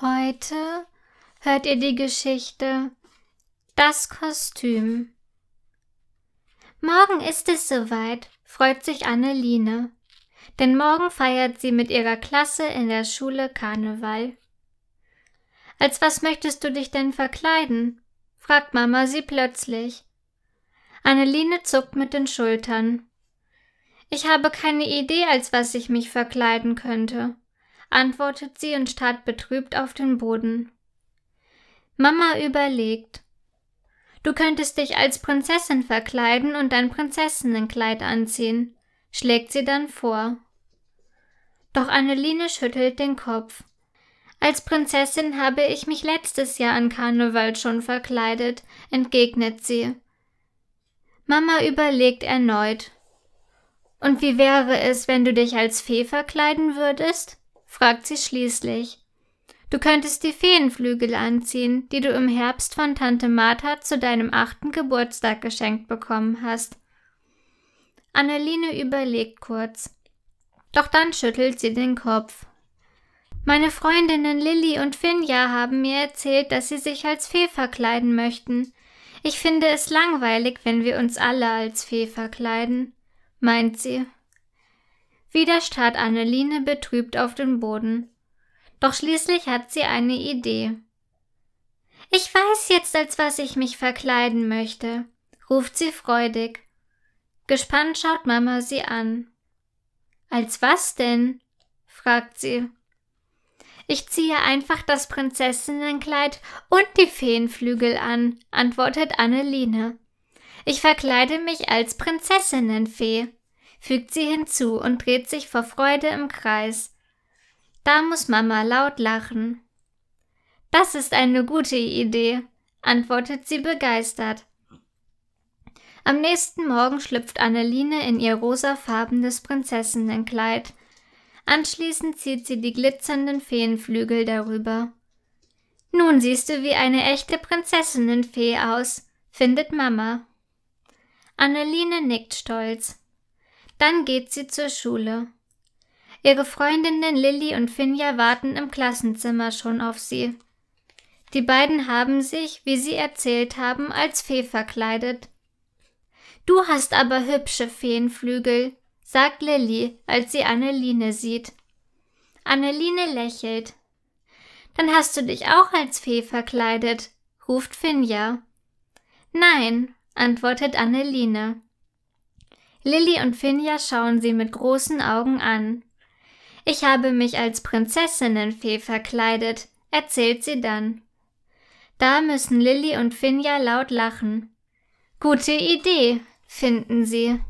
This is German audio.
Heute hört ihr die Geschichte Das Kostüm. Morgen ist es soweit, freut sich Anneline, denn morgen feiert sie mit ihrer Klasse in der Schule Karneval. Als was möchtest du dich denn verkleiden? fragt Mama sie plötzlich. Anneline zuckt mit den Schultern. Ich habe keine Idee, als was ich mich verkleiden könnte, antwortet sie und starrt betrübt auf den Boden. Mama überlegt. Du könntest dich als Prinzessin verkleiden und dein Prinzessinnenkleid anziehen, schlägt sie dann vor. Doch Anneline schüttelt den Kopf. Als Prinzessin habe ich mich letztes Jahr an Karneval schon verkleidet, entgegnet sie. Mama überlegt erneut. Und wie wäre es, wenn du dich als Fee verkleiden würdest? Fragt sie schließlich. Du könntest die Feenflügel anziehen, die du im Herbst von Tante Martha zu deinem achten Geburtstag geschenkt bekommen hast. Anneline überlegt kurz. Doch dann schüttelt sie den Kopf. Meine Freundinnen Lilly und Finja haben mir erzählt, dass sie sich als Fee verkleiden möchten. Ich finde es langweilig, wenn wir uns alle als Fee verkleiden meint sie. Wieder starrt Anneline betrübt auf den Boden. Doch schließlich hat sie eine Idee. Ich weiß jetzt, als was ich mich verkleiden möchte, ruft sie freudig. Gespannt schaut Mama sie an. Als was denn? fragt sie. Ich ziehe einfach das Prinzessinnenkleid und die Feenflügel an, antwortet Anneline. Ich verkleide mich als Prinzessinnenfee, fügt sie hinzu und dreht sich vor Freude im Kreis. Da muss Mama laut lachen. Das ist eine gute Idee, antwortet sie begeistert. Am nächsten Morgen schlüpft Anneline in ihr rosafarbenes Prinzessinnenkleid. Anschließend zieht sie die glitzernden Feenflügel darüber. Nun siehst du wie eine echte Prinzessinnenfee aus, findet Mama. Anneline nickt stolz. Dann geht sie zur Schule. Ihre Freundinnen Lilly und Finja warten im Klassenzimmer schon auf sie. Die beiden haben sich, wie sie erzählt haben, als Fee verkleidet. Du hast aber hübsche Feenflügel, sagt Lilly, als sie Anneline sieht. Anneline lächelt. Dann hast du dich auch als Fee verkleidet, ruft Finja. Nein, antwortet Anneline. Lilly und Finja schauen sie mit großen Augen an. Ich habe mich als Prinzessinnenfee verkleidet, erzählt sie dann. Da müssen Lilly und Finja laut lachen. Gute Idee, finden sie.